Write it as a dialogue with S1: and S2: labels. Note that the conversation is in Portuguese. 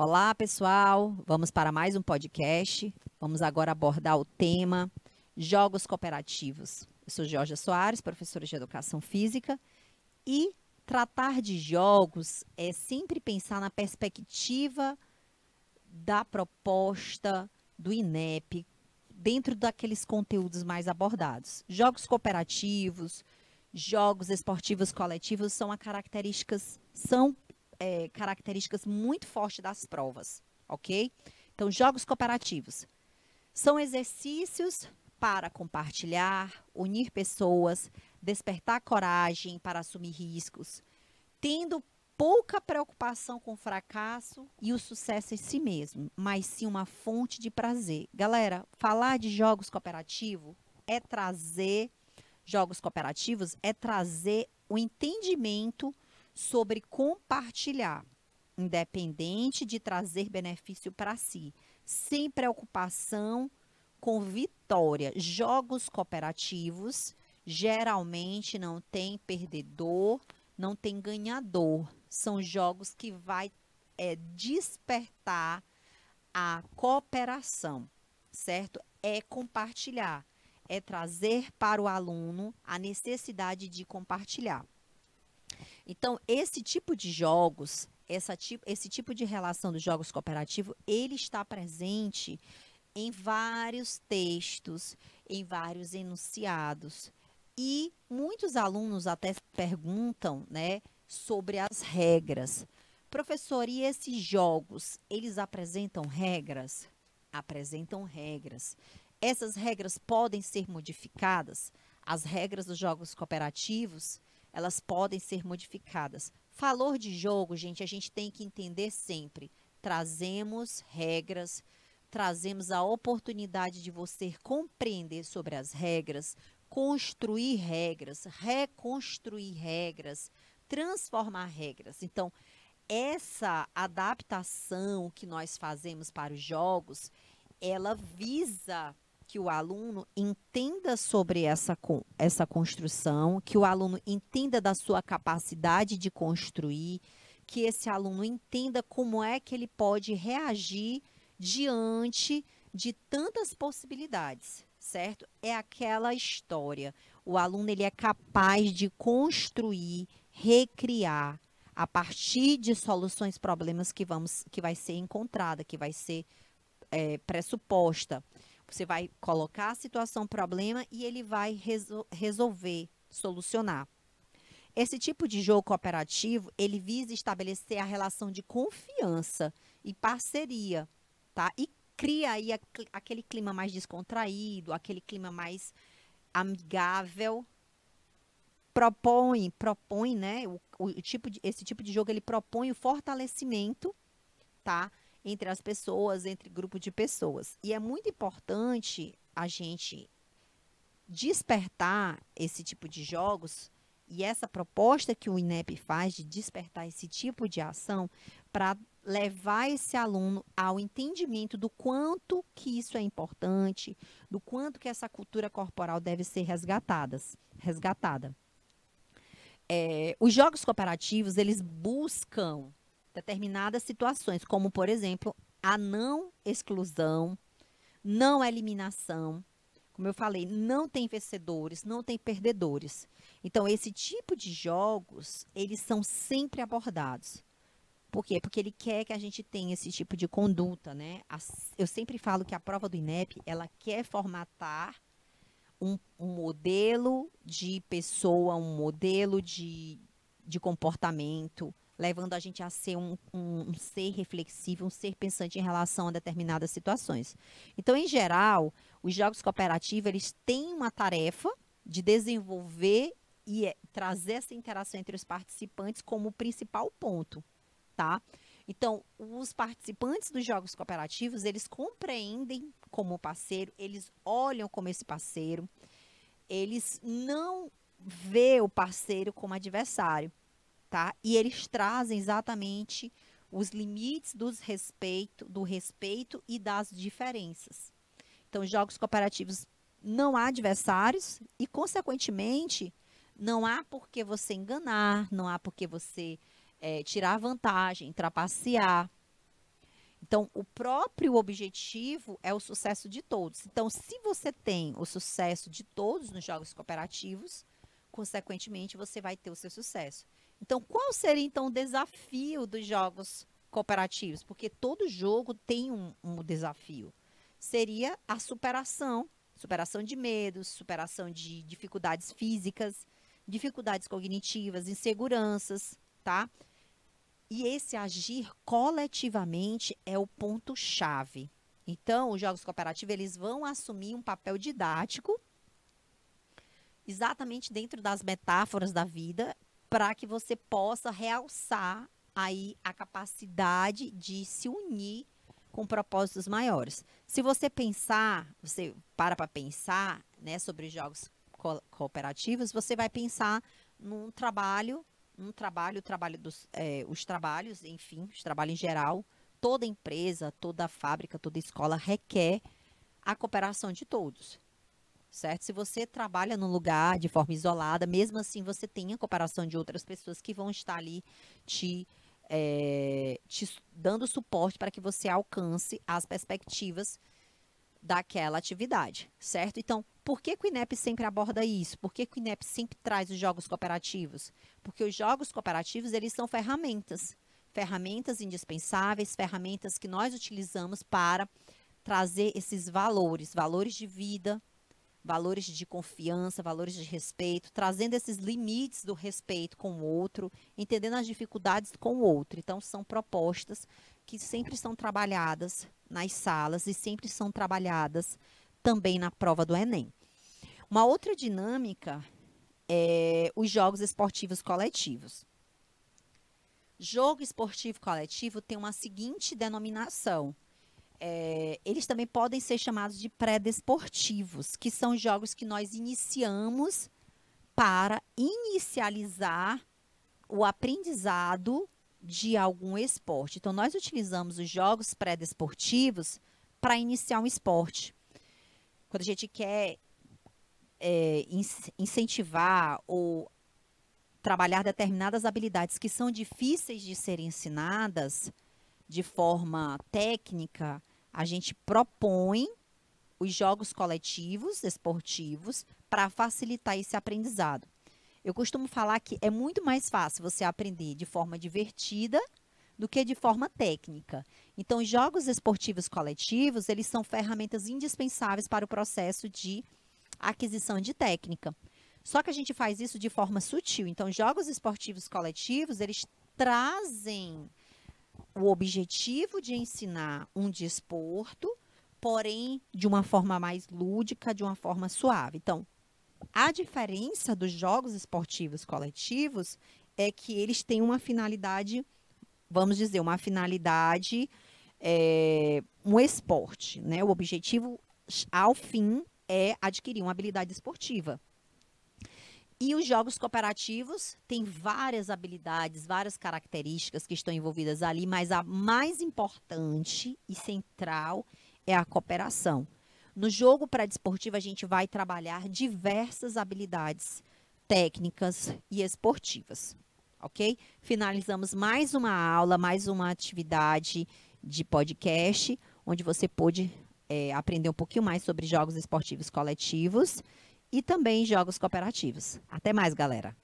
S1: Olá, pessoal. Vamos para mais um podcast. Vamos agora abordar o tema jogos cooperativos. Eu sou Georgia Soares, professora de Educação Física, e tratar de jogos é sempre pensar na perspectiva da proposta do INEP dentro daqueles conteúdos mais abordados. Jogos cooperativos, jogos esportivos coletivos são características são é, características muito fortes das provas, ok? Então, jogos cooperativos são exercícios para compartilhar, unir pessoas, despertar coragem para assumir riscos, tendo pouca preocupação com o fracasso e o sucesso em si mesmo, mas sim uma fonte de prazer. Galera, falar de jogos cooperativos é trazer jogos cooperativos é trazer o entendimento sobre compartilhar, independente de trazer benefício para si, sem preocupação com vitória. Jogos cooperativos geralmente não tem perdedor, não tem ganhador. São jogos que vai é, despertar a cooperação, certo? É compartilhar, é trazer para o aluno a necessidade de compartilhar. Então, esse tipo de jogos, essa, esse tipo de relação dos jogos cooperativos, ele está presente em vários textos, em vários enunciados. E muitos alunos até perguntam, né, sobre as regras. Professor, e esses jogos, eles apresentam regras? Apresentam regras. Essas regras podem ser modificadas? As regras dos jogos cooperativos, elas podem ser modificadas. Falor de jogo, gente, a gente tem que entender sempre. Trazemos regras, trazemos a oportunidade de você compreender sobre as regras, construir regras, reconstruir regras, transformar regras. Então, essa adaptação que nós fazemos para os jogos, ela visa que o aluno entenda sobre essa, essa construção, que o aluno entenda da sua capacidade de construir, que esse aluno entenda como é que ele pode reagir diante de tantas possibilidades, certo? É aquela história. O aluno ele é capaz de construir, recriar a partir de soluções problemas que vamos que vai ser encontrada, que vai ser é, pressuposta. Você vai colocar a situação problema e ele vai resol resolver, solucionar. Esse tipo de jogo cooperativo, ele visa estabelecer a relação de confiança e parceria, tá? E cria aí aquele clima mais descontraído, aquele clima mais amigável. Propõe, propõe, né? O, o tipo de, esse tipo de jogo ele propõe o fortalecimento, tá? Entre as pessoas, entre grupo de pessoas. E é muito importante a gente despertar esse tipo de jogos e essa proposta que o INEP faz de despertar esse tipo de ação para levar esse aluno ao entendimento do quanto que isso é importante, do quanto que essa cultura corporal deve ser resgatada. resgatada. É, os jogos cooperativos, eles buscam determinadas situações, como, por exemplo, a não exclusão, não eliminação. Como eu falei, não tem vencedores, não tem perdedores. Então, esse tipo de jogos, eles são sempre abordados. Por quê? Porque ele quer que a gente tenha esse tipo de conduta, né? Eu sempre falo que a prova do INEP, ela quer formatar um, um modelo de pessoa, um modelo de, de comportamento, levando a gente a ser um, um, um, ser reflexivo, um ser pensante em relação a determinadas situações. Então, em geral, os jogos cooperativos eles têm uma tarefa de desenvolver e é, trazer essa interação entre os participantes como principal ponto, tá? Então, os participantes dos jogos cooperativos, eles compreendem como parceiro, eles olham como esse parceiro, eles não vê o parceiro como adversário tá? E eles trazem exatamente os limites dos respeito, do respeito e das diferenças. Então, jogos cooperativos não há adversários e, consequentemente, não há por que você enganar, não há por que você é, tirar vantagem, trapacear. Então, o próprio objetivo é o sucesso de todos. Então, se você tem o sucesso de todos nos jogos cooperativos, consequentemente, você vai ter o seu sucesso. Então, qual seria então o desafio dos jogos cooperativos? Porque todo jogo tem um, um desafio. Seria a superação, superação de medos, superação de dificuldades físicas, dificuldades cognitivas, inseguranças, tá? E esse agir coletivamente é o ponto chave. Então, os jogos cooperativos eles vão assumir um papel didático exatamente dentro das metáforas da vida para que você possa realçar aí a capacidade de se unir com propósitos maiores. Se você pensar, você para para pensar, né, sobre jogos co cooperativos, você vai pensar num trabalho, um trabalho, trabalho dos, é, os trabalhos, enfim, os trabalhos em geral, toda empresa, toda fábrica, toda escola requer a cooperação de todos certo? Se você trabalha num lugar de forma isolada, mesmo assim você tem a cooperação de outras pessoas que vão estar ali te, é, te dando suporte para que você alcance as perspectivas daquela atividade, certo? Então, por que, que o INEP sempre aborda isso? Por que, que o INEP sempre traz os jogos cooperativos? Porque os jogos cooperativos, eles são ferramentas, ferramentas indispensáveis, ferramentas que nós utilizamos para trazer esses valores, valores de vida, valores de confiança, valores de respeito, trazendo esses limites do respeito com o outro, entendendo as dificuldades com o outro. Então, são propostas que sempre são trabalhadas nas salas e sempre são trabalhadas também na prova do Enem. Uma outra dinâmica é os jogos esportivos coletivos. Jogo esportivo coletivo tem uma seguinte denominação: é, eles também podem ser chamados de pré-desportivos, que são jogos que nós iniciamos para inicializar o aprendizado de algum esporte. Então, nós utilizamos os jogos pré-desportivos para iniciar um esporte. Quando a gente quer é, incentivar ou trabalhar determinadas habilidades que são difíceis de serem ensinadas de forma técnica, a gente propõe os jogos coletivos, esportivos, para facilitar esse aprendizado. Eu costumo falar que é muito mais fácil você aprender de forma divertida do que de forma técnica. Então, jogos esportivos coletivos, eles são ferramentas indispensáveis para o processo de aquisição de técnica. Só que a gente faz isso de forma sutil. Então, jogos esportivos coletivos, eles trazem o objetivo de ensinar um desporto, porém de uma forma mais lúdica, de uma forma suave. Então, a diferença dos jogos esportivos coletivos é que eles têm uma finalidade, vamos dizer, uma finalidade, é, um esporte, né? O objetivo, ao fim, é adquirir uma habilidade esportiva. E os jogos cooperativos têm várias habilidades, várias características que estão envolvidas ali, mas a mais importante e central é a cooperação. No jogo pré-desportivo, a gente vai trabalhar diversas habilidades técnicas e esportivas, ok? Finalizamos mais uma aula, mais uma atividade de podcast, onde você pôde é, aprender um pouquinho mais sobre jogos esportivos coletivos e também jogos cooperativos. Até mais, galera!